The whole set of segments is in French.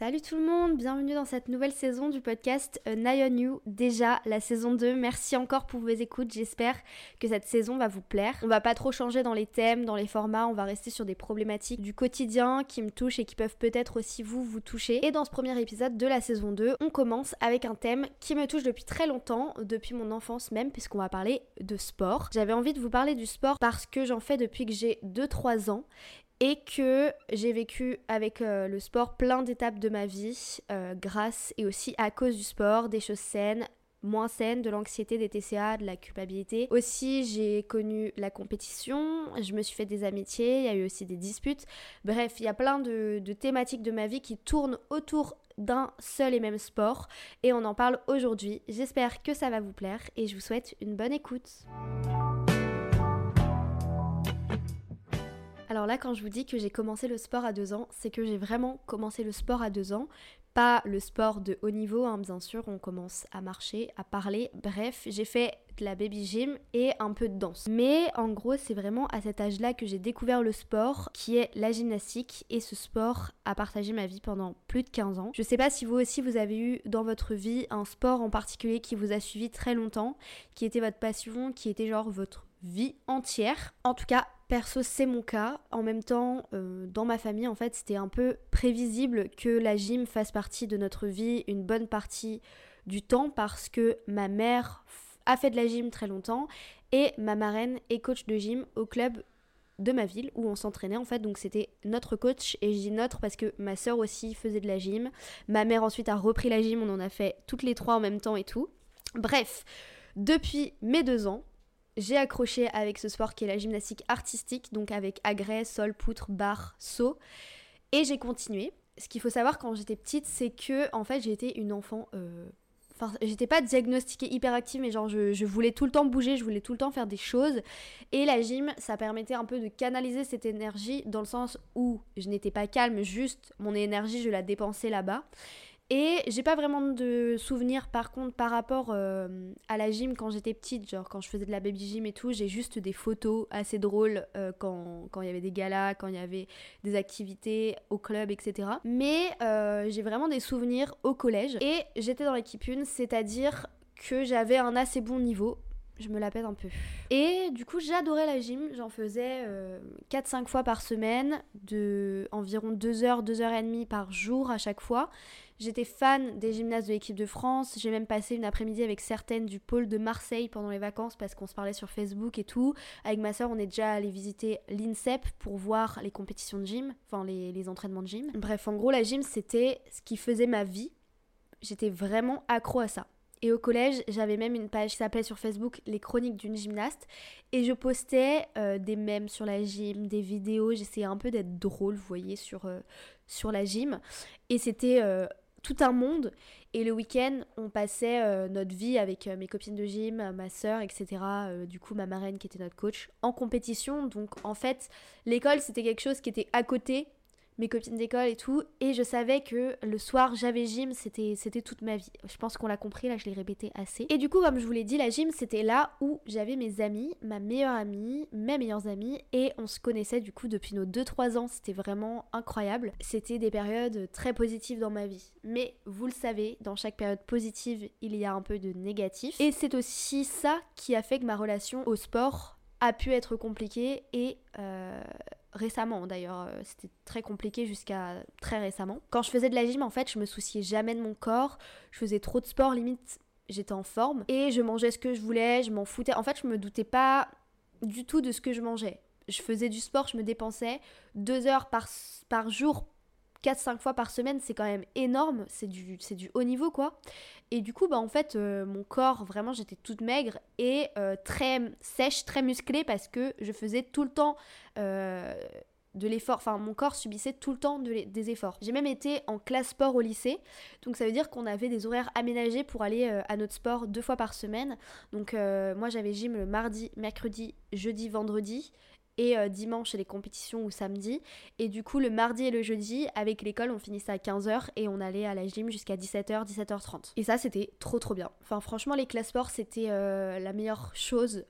Salut tout le monde, bienvenue dans cette nouvelle saison du podcast A Night on You. Déjà la saison 2, merci encore pour vos écoutes, j'espère que cette saison va vous plaire. On va pas trop changer dans les thèmes, dans les formats, on va rester sur des problématiques du quotidien qui me touchent et qui peuvent peut-être aussi vous vous toucher. Et dans ce premier épisode de la saison 2, on commence avec un thème qui me touche depuis très longtemps, depuis mon enfance même, puisqu'on va parler de sport. J'avais envie de vous parler du sport parce que j'en fais depuis que j'ai 2-3 ans et que j'ai vécu avec euh, le sport plein d'étapes de ma vie euh, grâce et aussi à cause du sport, des choses saines, moins saines, de l'anxiété, des TCA, de la culpabilité. Aussi, j'ai connu la compétition, je me suis fait des amitiés, il y a eu aussi des disputes. Bref, il y a plein de, de thématiques de ma vie qui tournent autour d'un seul et même sport et on en parle aujourd'hui. J'espère que ça va vous plaire et je vous souhaite une bonne écoute. Alors là, quand je vous dis que j'ai commencé le sport à deux ans, c'est que j'ai vraiment commencé le sport à deux ans. Pas le sport de haut niveau, hein, bien sûr, on commence à marcher, à parler. Bref, j'ai fait de la baby gym et un peu de danse. Mais en gros, c'est vraiment à cet âge-là que j'ai découvert le sport, qui est la gymnastique. Et ce sport a partagé ma vie pendant plus de 15 ans. Je sais pas si vous aussi vous avez eu dans votre vie un sport en particulier qui vous a suivi très longtemps, qui était votre passion, qui était genre votre vie entière. En tout cas, perso, c'est mon cas. En même temps, euh, dans ma famille, en fait, c'était un peu prévisible que la gym fasse partie de notre vie une bonne partie du temps parce que ma mère a fait de la gym très longtemps et ma marraine est coach de gym au club de ma ville où on s'entraînait en fait. Donc c'était notre coach et je dis notre parce que ma soeur aussi faisait de la gym. Ma mère ensuite a repris la gym. On en a fait toutes les trois en même temps et tout. Bref depuis mes deux ans j'ai accroché avec ce sport qui est la gymnastique artistique, donc avec agrès, sol, poutre, barre, saut. Et j'ai continué. Ce qu'il faut savoir quand j'étais petite, c'est que en fait j'étais une enfant. Euh, enfin, j'étais pas diagnostiquée hyperactive, mais genre je, je, voulais tout le temps bouger, je voulais tout le temps faire des choses. Et la gym, ça permettait un peu de canaliser cette énergie dans le sens où je n'étais pas calme, juste mon énergie, je la dépensais là-bas. Et j'ai pas vraiment de souvenirs par contre par rapport euh, à la gym quand j'étais petite, genre quand je faisais de la baby gym et tout, j'ai juste des photos assez drôles euh, quand, il y avait des galas, quand il y avait des activités au club, etc. Mais euh, j'ai vraiment des souvenirs au collège et j'étais dans l'équipe 1, c'est-à-dire que j'avais un assez bon niveau je me la pète un peu. Et du coup, j'adorais la gym. J'en faisais 4-5 fois par semaine, de environ 2 heures, 2 heures et demie par jour à chaque fois. J'étais fan des gymnastes de l'équipe de France. J'ai même passé une après-midi avec certaines du pôle de Marseille pendant les vacances parce qu'on se parlait sur Facebook et tout. Avec ma soeur, on est déjà allé visiter l'INSEP pour voir les compétitions de gym, enfin les entraînements de gym. Bref, en gros, la gym, c'était ce qui faisait ma vie. J'étais vraiment accro à ça. Et au collège, j'avais même une page qui s'appelait sur Facebook Les Chroniques d'une gymnaste. Et je postais euh, des mèmes sur la gym, des vidéos. J'essayais un peu d'être drôle, vous voyez, sur, euh, sur la gym. Et c'était euh, tout un monde. Et le week-end, on passait notre vie avec mes copines de gym, ma soeur, etc. Du coup, ma marraine qui était notre coach, en compétition. Donc, en fait, l'école, c'était quelque chose qui était à côté mes copines d'école et tout. Et je savais que le soir, j'avais gym, c'était, toute ma vie. Je pense qu'on l'a compris, là, je l'ai répété assez. Et du coup, comme je vous l'ai dit, la gym, c'était là où j'avais mes amis, ma meilleure amie, mes meilleures amies. Et on se connaissait du coup depuis nos 2-3 ans. C'était vraiment incroyable. C'était des périodes très positives dans ma vie. Mais vous le savez, dans chaque période positive, il y a un peu de négatif. Et c'est aussi ça qui a fait que ma relation au sport a pu être compliquée et euh, récemment d'ailleurs, euh, c'était très compliqué jusqu'à très récemment. Quand je faisais de la gym, en fait, je me souciais jamais de mon corps, je faisais trop de sport, limite j'étais en forme et je mangeais ce que je voulais, je m'en foutais. En fait, je me doutais pas du tout de ce que je mangeais. Je faisais du sport, je me dépensais deux heures par, par jour 4-5 fois par semaine, c'est quand même énorme, c'est du, du haut niveau quoi. Et du coup, bah en fait, euh, mon corps, vraiment, j'étais toute maigre et euh, très sèche, très musclée parce que je faisais tout le temps euh, de l'effort, enfin mon corps subissait tout le temps des efforts. J'ai même été en classe sport au lycée, donc ça veut dire qu'on avait des horaires aménagés pour aller à notre sport deux fois par semaine. Donc moi j'avais gym le mardi, mercredi, jeudi, vendredi et euh, dimanche les compétitions ou samedi. Et du coup, le mardi et le jeudi, avec l'école, on finissait à 15h et on allait à la gym jusqu'à 17h, 17h30. Et ça, c'était trop trop bien. Enfin, franchement, les classes sport, c'était euh, la meilleure chose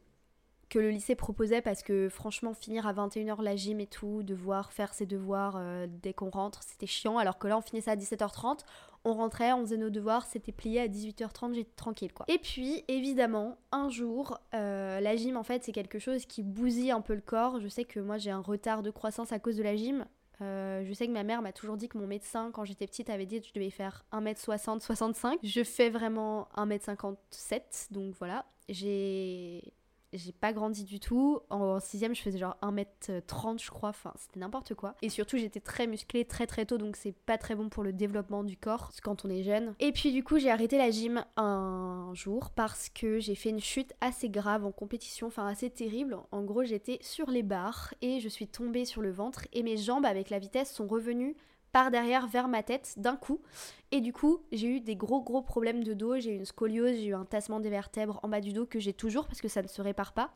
que le lycée proposait parce que franchement finir à 21h la gym et tout, devoir faire ses devoirs euh, dès qu'on rentre, c'était chiant alors que là on finissait à 17h30, on rentrait, on faisait nos devoirs, c'était plié à 18h30, j'étais tranquille quoi. Et puis évidemment, un jour, euh, la gym en fait c'est quelque chose qui bousille un peu le corps. Je sais que moi j'ai un retard de croissance à cause de la gym. Euh, je sais que ma mère m'a toujours dit que mon médecin, quand j'étais petite, avait dit que je devais faire 1m60, 65. Je fais vraiment 1m57, donc voilà. J'ai j'ai pas grandi du tout. En sixième, je faisais genre 1m30, je crois. Enfin, c'était n'importe quoi. Et surtout, j'étais très musclée très très tôt, donc c'est pas très bon pour le développement du corps quand on est jeune. Et puis, du coup, j'ai arrêté la gym un jour parce que j'ai fait une chute assez grave en compétition, enfin assez terrible. En gros, j'étais sur les barres et je suis tombée sur le ventre et mes jambes, avec la vitesse, sont revenues par derrière vers ma tête d'un coup. Et du coup, j'ai eu des gros gros problèmes de dos, j'ai eu une scoliose, j'ai eu un tassement des vertèbres en bas du dos que j'ai toujours parce que ça ne se répare pas.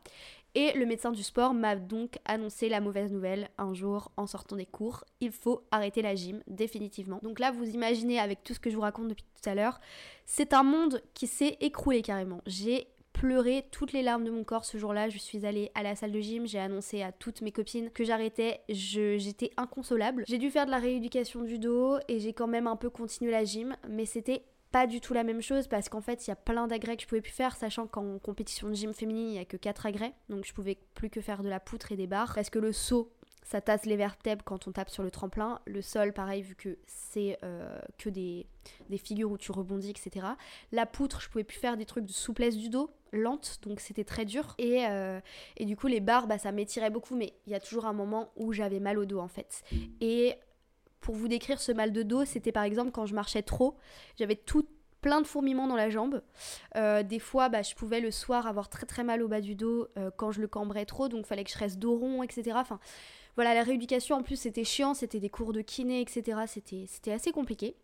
Et le médecin du sport m'a donc annoncé la mauvaise nouvelle un jour en sortant des cours, il faut arrêter la gym définitivement. Donc là, vous imaginez avec tout ce que je vous raconte depuis tout à l'heure, c'est un monde qui s'est écroulé carrément. J'ai pleuré toutes les larmes de mon corps ce jour-là. Je suis allée à la salle de gym, j'ai annoncé à toutes mes copines que j'arrêtais, j'étais inconsolable. J'ai dû faire de la rééducation du dos et j'ai quand même un peu continué la gym, mais c'était pas du tout la même chose parce qu'en fait il y a plein d'agrès que je pouvais plus faire sachant qu'en compétition de gym féminine il y a que 4 agrès donc je pouvais plus que faire de la poutre et des barres parce que le saut ça tasse les vertèbres quand on tape sur le tremplin. Le sol, pareil, vu que c'est euh, que des, figures où tu rebondis, etc. La poutre, je pouvais plus faire des trucs de souplesse du dos, lente, donc c'était très dur. Et, euh, et, du coup, les barres, bah, ça m'étirait beaucoup, mais il y a toujours un moment où j'avais mal au dos, en fait. Et pour vous décrire ce mal de dos, c'était par exemple quand je marchais trop, j'avais tout plein de fourmillements dans la jambe. Euh, des fois, bah, je pouvais le soir avoir très très mal au bas du dos quand je le cambrais trop, donc fallait que je reste dos rond, etc. Enfin, voilà, la rééducation en plus c'était chiant, c'était des cours de kiné, etc. C'était assez compliqué.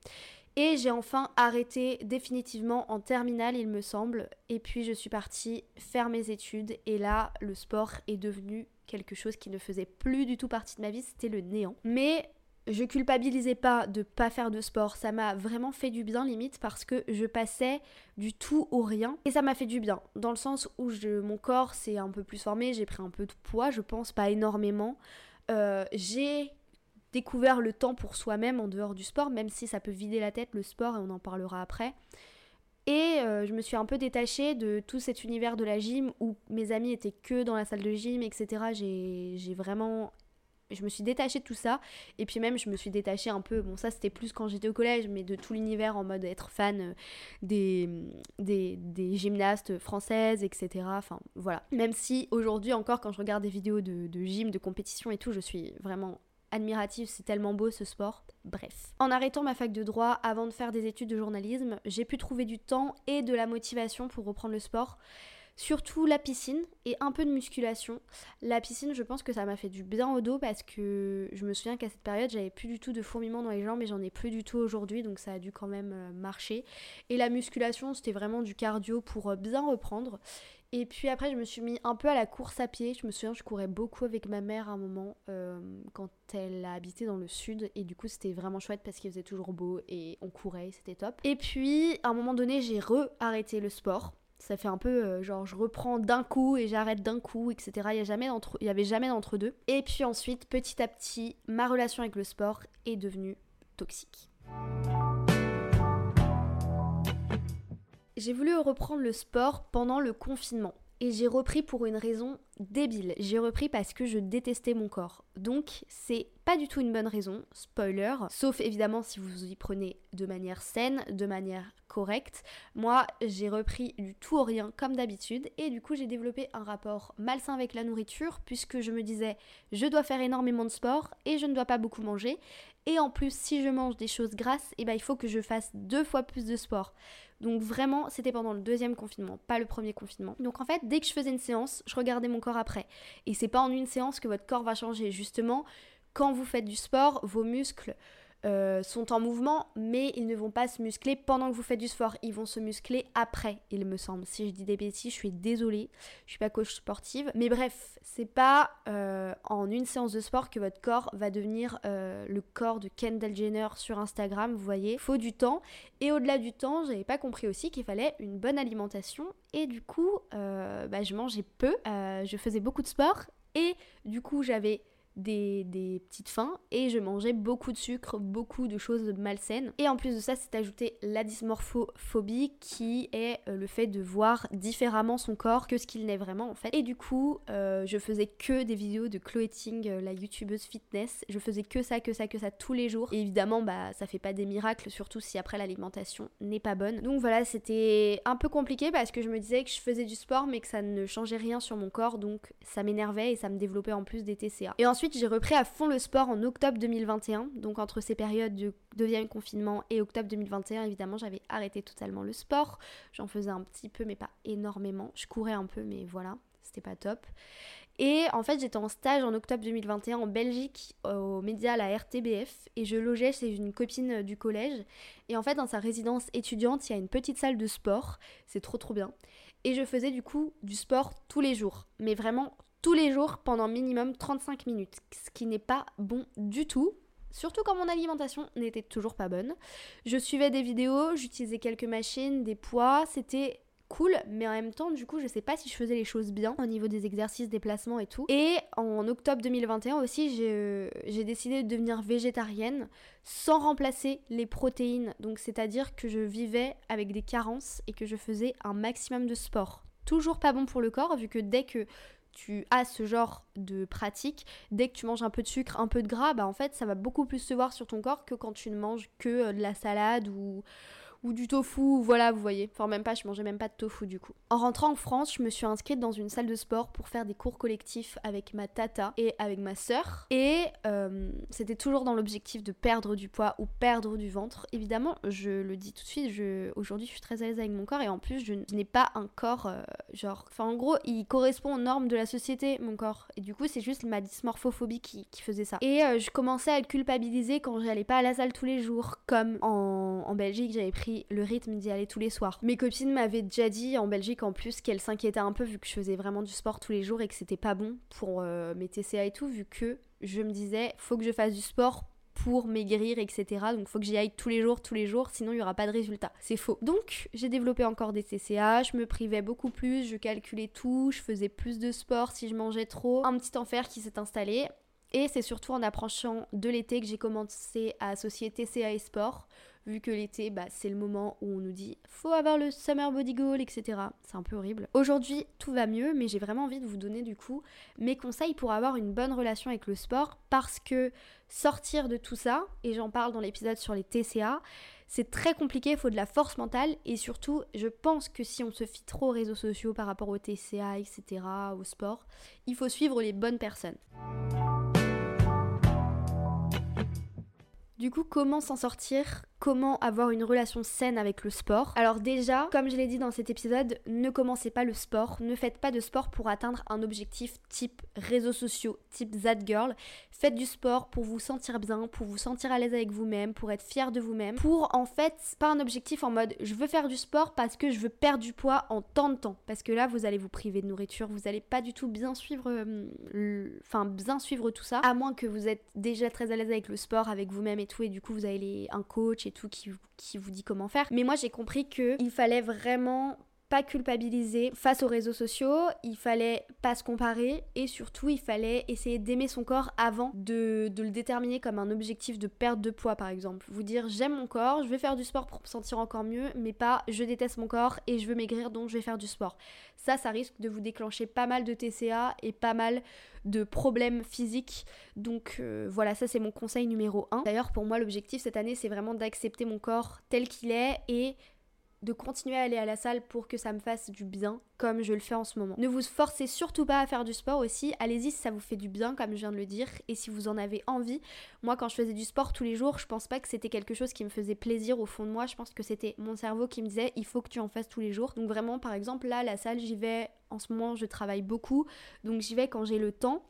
Et j'ai enfin arrêté définitivement en terminale, il me semble. Et puis je suis partie faire mes études. Et là, le sport est devenu quelque chose qui ne faisait plus du tout partie de ma vie. C'était le néant. Mais je culpabilisais pas de pas faire de sport. Ça m'a vraiment fait du bien limite parce que je passais du tout au rien. Et ça m'a fait du bien. Dans le sens où je, mon corps s'est un peu plus formé. J'ai pris un peu de poids, je pense, pas énormément. Euh, j'ai découvert le temps pour soi-même en dehors du sport, même si ça peut vider la tête, le sport, et on en parlera après. Et euh, je me suis un peu détachée de tout cet univers de la gym où mes amis étaient que dans la salle de gym, etc. J'ai vraiment je me suis détachée de tout ça. Et puis même, je me suis détachée un peu, bon ça c'était plus quand j'étais au collège, mais de tout l'univers en mode être fan euh, des, des, des, gymnastes françaises, etc. Enfin voilà. Même si aujourd'hui encore, quand je regarde des vidéos de, de gym, de compétition et tout, je suis vraiment admirative, c'est tellement beau ce sport. Bref. En arrêtant ma fac de droit avant de faire des études de journalisme, j'ai pu trouver du temps et de la motivation pour reprendre le sport. Surtout la piscine et un peu de musculation. La piscine, je pense que ça m'a fait du bien au dos parce que je me souviens qu'à cette période, j'avais plus du tout de fourmillement dans les jambes et j'en ai plus du tout aujourd'hui, donc ça a dû quand même euh, marcher. Et la musculation, c'était vraiment du cardio pour euh, bien reprendre. Et puis après, je me suis mis un peu à la course à pied. Je me souviens, je courais beaucoup avec ma mère à un moment euh, quand elle a habité dans le sud. Et du coup, c'était vraiment chouette parce qu'il faisait toujours beau et on courait, c'était top. Et puis, à un moment donné, j'ai re-arrêté le sport ça fait un peu euh, genre je reprends d'un coup et j'arrête d'un coup, etc. Il n'y avait jamais d'entre deux. Et puis ensuite, petit à petit, ma relation avec le sport est devenue toxique. J'ai voulu reprendre le sport pendant le confinement. Et j'ai repris pour une raison débile. J'ai repris parce que je détestais mon corps. Donc c'est pas du tout une bonne raison, spoiler. Sauf évidemment si vous y prenez de manière saine, de manière correcte. Moi j'ai repris du tout au rien comme d'habitude. Et du coup j'ai développé un rapport malsain avec la nourriture puisque je me disais je dois faire énormément de sport et je ne dois pas beaucoup manger. Et en plus si je mange des choses grasses, eh ben, il faut que je fasse deux fois plus de sport. Donc vraiment, c'était pendant le deuxième confinement, pas le premier confinement. Donc en fait, dès que je faisais une séance, je regardais mon corps après. Et c'est pas en une séance que votre corps va changer. Justement, quand vous faites du sport, vos muscles euh, sont en mouvement, mais ils ne vont pas se muscler pendant que vous faites du sport. Ils vont se muscler après, il me semble. Si je dis des bêtises, je suis désolée. Je suis pas coach sportive. Mais bref, c'est pas euh, en une séance de sport que votre corps va devenir euh, le corps de Kendall Jenner sur Instagram. Vous voyez, faut du temps. Et au-delà du temps, j'avais pas compris aussi qu'il fallait une bonne alimentation. Et du coup, bah, je mangeais peu. je faisais beaucoup de sport. Et du coup, j'avais des, petites faims et je mangeais beaucoup de sucre, beaucoup de choses malsaines. Et en plus de ça, c'est ajouté la dysmorphophobie qui est euh, le fait de voir différemment son corps que ce qu'il n'est vraiment en fait. Et du coup, euh, je faisais que des vidéos de Chloé Ting, euh, la youtubeuse fitness. Je faisais que ça, que ça, que ça tous les jours. Et évidemment, bah ça fait pas des miracles, surtout si après l'alimentation n'est pas bonne. Donc voilà, c'était un peu compliqué parce que je me disais que je faisais du sport mais que ça ne changeait rien sur mon corps, donc ça m'énervait et ça me développait en plus des TCA. J'ai repris à fond le sport en octobre 2021. Donc, entre ces périodes de deuxième confinement et octobre 2021, évidemment, j'avais arrêté totalement le sport. J'en faisais un petit peu, mais pas énormément. Je courais un peu, mais voilà, c'était pas top. Et en fait, j'étais en stage en octobre 2021 en Belgique, au média la RTBF, et je logeais chez une copine du collège. Et en fait, dans sa résidence étudiante, il y a une petite salle de sport. C'est trop trop bien. Et je faisais du coup du sport tous les jours, mais vraiment tous les jours pendant minimum 35 minutes, ce qui n'est pas bon du tout. Surtout quand mon alimentation n'était toujours pas bonne. Je suivais des vidéos, j'utilisais quelques machines, des poids, c'était cool, mais en même temps, du coup, je sais pas si je faisais les choses bien au niveau des exercices, des placements et tout. Et en octobre 2021 aussi, j'ai décidé de devenir végétarienne sans remplacer les protéines. Donc, c'est-à-dire que je vivais avec des carences et que je faisais un maximum de sport. Toujours pas bon pour le corps, vu que dès que tu as ce genre de pratique, dès que tu manges un peu de sucre, un peu de gras, bah en fait ça va beaucoup plus se voir sur ton corps que quand tu ne manges que euh, de la salade ou, ou du tofu, voilà, vous voyez. Enfin, même pas, je mangeais même pas de tofu du coup. En rentrant en France, je me suis inscrite dans une salle de sport pour faire des cours collectifs avec ma tata et avec ma sœur. Et euh, c'était toujours dans l'objectif de perdre du poids ou perdre du ventre. Évidemment, je le dis tout de suite, aujourd'hui je suis très à l'aise avec mon corps et en plus je, n'ai pas un corps euh, genre. Enfin, en gros, il correspond aux normes de la société, mon corps. Et du coup, c'est juste ma dysmorphophobie qui, faisait ça. Et euh, je commençais à le culpabiliser quand j'allais pas à la salle tous les jours, comme en Belgique, j'avais pris le rythme d'y aller tous les soirs. Mes copines m'avaient déjà dit en Belgique en plus qu'elles s'inquiétaient un peu vu que je faisais vraiment du sport tous les jours et que c'était pas bon pour euh, mes TCA et tout, vu que je me disais faut que je fasse du sport pour maigrir, etc. Donc faut que j'y aille tous les jours, tous les jours, sinon il n'y aura pas de résultat. C'est faux. Donc j'ai développé encore des TCA, je me privais beaucoup plus, je calculais tout, je faisais plus de sport si je mangeais trop. Un petit enfer qui s'est installé. Et c'est surtout en approchant de l'été que j'ai commencé à associer TCA et sport vu que l'été, bah, c'est le moment où on nous dit faut avoir le summer body goal, etc. C'est un peu horrible. Aujourd'hui, tout va mieux, mais j'ai vraiment envie de vous donner du coup mes conseils pour avoir une bonne relation avec le sport parce que sortir de tout ça, et j'en parle dans l'épisode sur les TCA, c'est très compliqué, il faut de la force mentale et surtout, je pense que si on se fie trop aux réseaux sociaux par rapport au TCA, etc., au sport, il faut suivre les bonnes personnes. Du coup, comment s'en sortir? Comment avoir une relation saine avec le sport? Alors déjà, comme je l'ai dit dans cet épisode, ne commencez pas le sport, ne faites pas de sport pour atteindre un objectif type réseaux sociaux, type that girl. Faites du sport pour vous sentir bien, pour vous sentir à l'aise avec vous-même, pour être fier de vous-même, pour en fait pas un objectif en mode je veux faire du sport parce que je veux perdre du poids en tant de temps parce que là vous allez vous priver de nourriture, vous allez pas du tout bien suivre euh, enfin bien suivre tout ça à moins que vous êtes déjà très à l'aise avec le sport avec vous-même et et du coup vous avez un coach et tout qui, vous dit comment faire. Mais moi j'ai compris que il fallait vraiment pas culpabiliser face aux réseaux sociaux, il fallait pas se comparer et surtout il fallait essayer d'aimer son corps avant de, le déterminer comme un objectif de perte de poids par exemple. Vous dire j'aime mon corps, je vais faire du sport pour me sentir encore mieux, mais pas je déteste mon corps et je veux maigrir donc je vais faire du sport. Ça, ça risque de vous déclencher pas mal de TCA et pas mal de problèmes physiques. Donc euh, voilà, ça c'est mon conseil numéro 1. D'ailleurs pour moi l'objectif cette année c'est vraiment d'accepter mon corps tel qu'il est et de continuer à aller à la salle pour que ça me fasse du bien comme je le fais en ce moment. Ne vous forcez surtout pas à faire du sport aussi, allez-y si ça vous fait du bien comme je viens de le dire et si vous en avez envie. Moi quand je faisais du sport tous les jours, je pense pas que c'était quelque chose qui me faisait plaisir au fond de moi, je pense que c'était mon cerveau qui me disait il faut que tu en fasses tous les jours. Donc vraiment par exemple là la salle j'y vais en ce moment je travaille beaucoup donc j'y vais quand j'ai le temps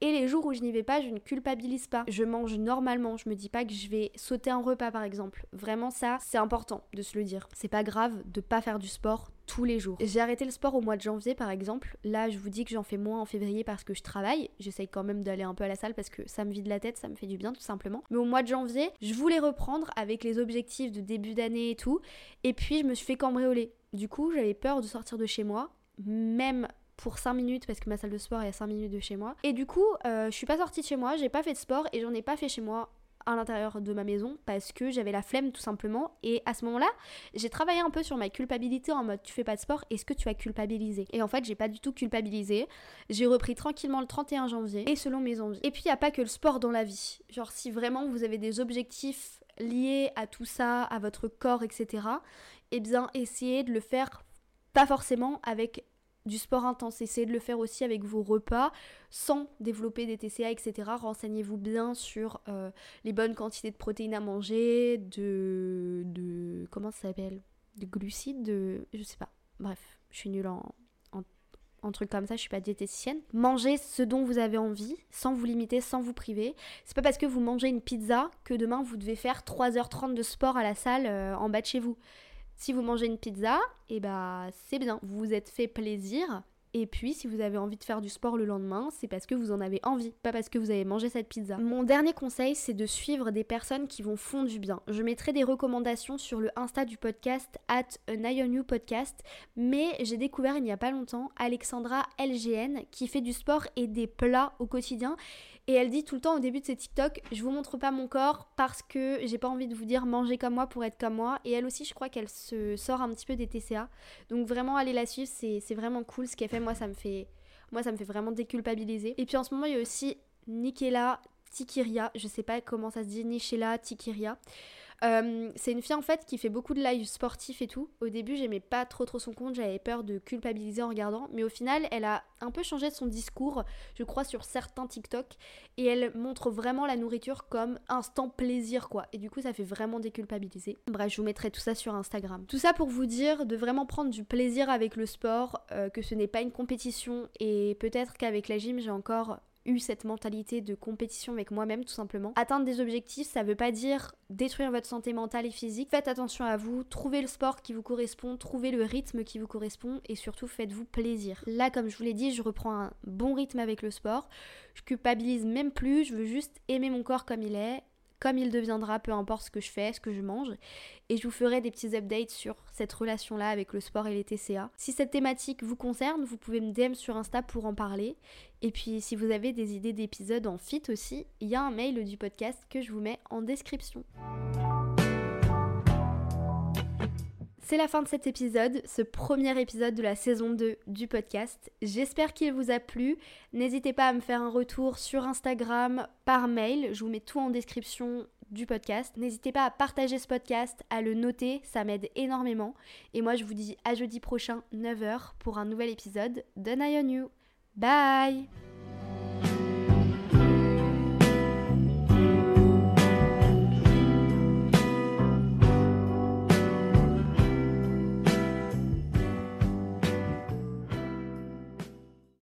Et les jours où je n'y vais pas, je ne culpabilise pas. Je mange normalement. Je me dis pas que je vais sauter un repas par exemple. Vraiment ça, c'est important de se le dire. C'est pas grave de pas faire du sport tous les jours. J'ai arrêté le sport au mois de janvier par exemple. Là, je vous dis que j'en fais moins en février parce que je travaille. J'essaye quand même d'aller un peu à la salle parce que ça me vide la tête, ça me fait du bien tout simplement. Mais au mois de janvier, je voulais reprendre avec les objectifs de début d'année et tout. Et puis, je me suis fait cambrioler. Du coup, j'avais peur de sortir de chez moi, même pour 5 minutes parce que ma salle de sport est à 5 minutes de chez moi. Et du coup, euh, je suis pas sortie de chez moi, j'ai pas fait de sport et j'en ai pas fait chez moi à l'intérieur de ma maison parce que j'avais la flemme tout simplement. Et à ce moment-là j'ai travaillé un peu sur ma culpabilité en mode tu fais pas de sport est-ce que tu as culpabilisé? Et en fait j'ai pas du tout culpabilisé. J'ai repris tranquillement le 31 janvier et selon mes envies. Et puis il y a pas que le sport dans la vie. Genre si vraiment vous avez des objectifs liés à tout ça à votre corps etc et eh bien essayez de le faire pas forcément avec du sport intense. Essayez de le faire aussi avec vos repas sans développer des TCA, etc. Renseignez-vous bien sur euh, les bonnes quantités de protéines à manger, de. de comment ça s'appelle? De glucides, de. Je sais pas. Bref, je suis nulle en, en, trucs comme ça, je suis pas diététicienne. Mangez ce dont vous avez envie, sans vous limiter, sans vous priver. C'est pas parce que vous mangez une pizza que demain vous devez faire 3h30 de sport à la salle euh, en bas de chez vous. Si vous mangez une pizza, et eh bah c'est bien, vous vous êtes fait plaisir. Et puis, si vous avez envie de faire du sport le lendemain, c'est parce que vous en avez envie, pas parce que vous avez mangé cette pizza. Mon dernier conseil, c'est de suivre des personnes qui vont fond du bien. Je mettrai des recommandations sur le Insta du podcast, at You podcast, mais j'ai découvert il n'y a pas longtemps Alexandra LGN qui fait du sport et des plats au quotidien. Et elle dit tout le temps au début de ses TikTok, je vous montre pas mon corps parce que j'ai pas envie de vous dire manger comme moi pour être comme moi. Et elle aussi, je crois qu'elle se sort un petit peu des TCA. Donc vraiment, allez la suivre, c'est vraiment cool ce qu'elle fait. Moi, ça me fait, moi, ça me fait vraiment déculpabiliser. Et puis en ce moment, il y a aussi Nikela Tikiria. Je sais pas comment ça se dit, Nichela Tikiria. Euh, c'est une fille en fait qui fait beaucoup de live sportifs et tout. Au début, j'aimais pas trop trop son compte, j'avais peur de culpabiliser en regardant, mais au final, elle a un peu changé son discours, je crois, sur certains TikTok, et elle montre vraiment la nourriture comme instant plaisir quoi. Et du coup, ça fait vraiment déculpabiliser. Bref, je vous mettrai tout ça sur Instagram. Tout ça pour vous dire de vraiment prendre du plaisir avec le sport, euh, que ce n'est pas une compétition, et peut-être qu'avec la gym, j'ai encore eu cette mentalité de compétition avec moi-même tout simplement. Atteindre des objectifs, ça veut pas dire détruire votre santé mentale et physique. Faites attention à vous, trouvez le sport qui vous correspond, trouvez le rythme qui vous correspond et surtout faites-vous plaisir. Là, comme je vous l'ai dit, je reprends un bon rythme avec le sport. Je culpabilise même plus, je veux juste aimer mon corps comme il est comme il deviendra, peu importe ce que je fais, ce que je mange. Et je vous ferai des petits updates sur cette relation-là avec le sport et les TCA. Si cette thématique vous concerne, vous pouvez me DM sur Insta pour en parler. Et puis si vous avez des idées d'épisodes en fit aussi, il y a un mail du podcast que je vous mets en description. C'est la fin de cet épisode, ce premier épisode de la saison 2 du podcast. J'espère qu'il vous a plu. N'hésitez pas à me faire un retour sur Instagram, par mail. Je vous mets tout en description du podcast. N'hésitez pas à partager ce podcast, à le noter, ça m'aide énormément. Et moi, je vous dis à jeudi prochain, 9h, pour un nouvel épisode de Night on You. Bye